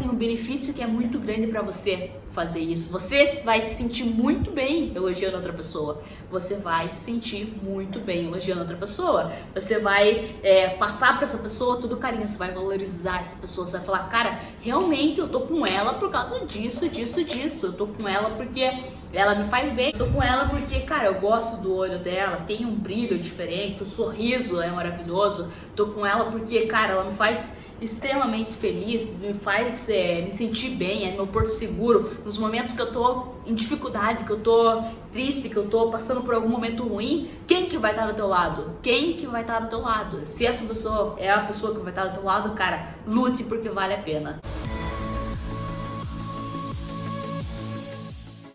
tem um benefício que é muito grande para você fazer isso. Você vai se sentir muito bem elogiando outra pessoa. Você vai se sentir muito bem elogiando outra pessoa. Você vai é, passar para essa pessoa todo carinho. Você vai valorizar essa pessoa. Você vai falar, cara, realmente eu tô com ela por causa disso, disso, disso. Eu tô com ela porque ela me faz bem. Eu tô com ela porque, cara, eu gosto do olho dela. Tem um brilho diferente. O sorriso é maravilhoso. Tô com ela porque, cara, ela me faz extremamente feliz, me faz é, me sentir bem, é meu porto seguro nos momentos que eu tô em dificuldade, que eu tô triste, que eu tô passando por algum momento ruim. Quem que vai estar do teu lado? Quem que vai estar do teu lado? Se essa pessoa é a pessoa que vai estar do teu lado, cara, lute porque vale a pena.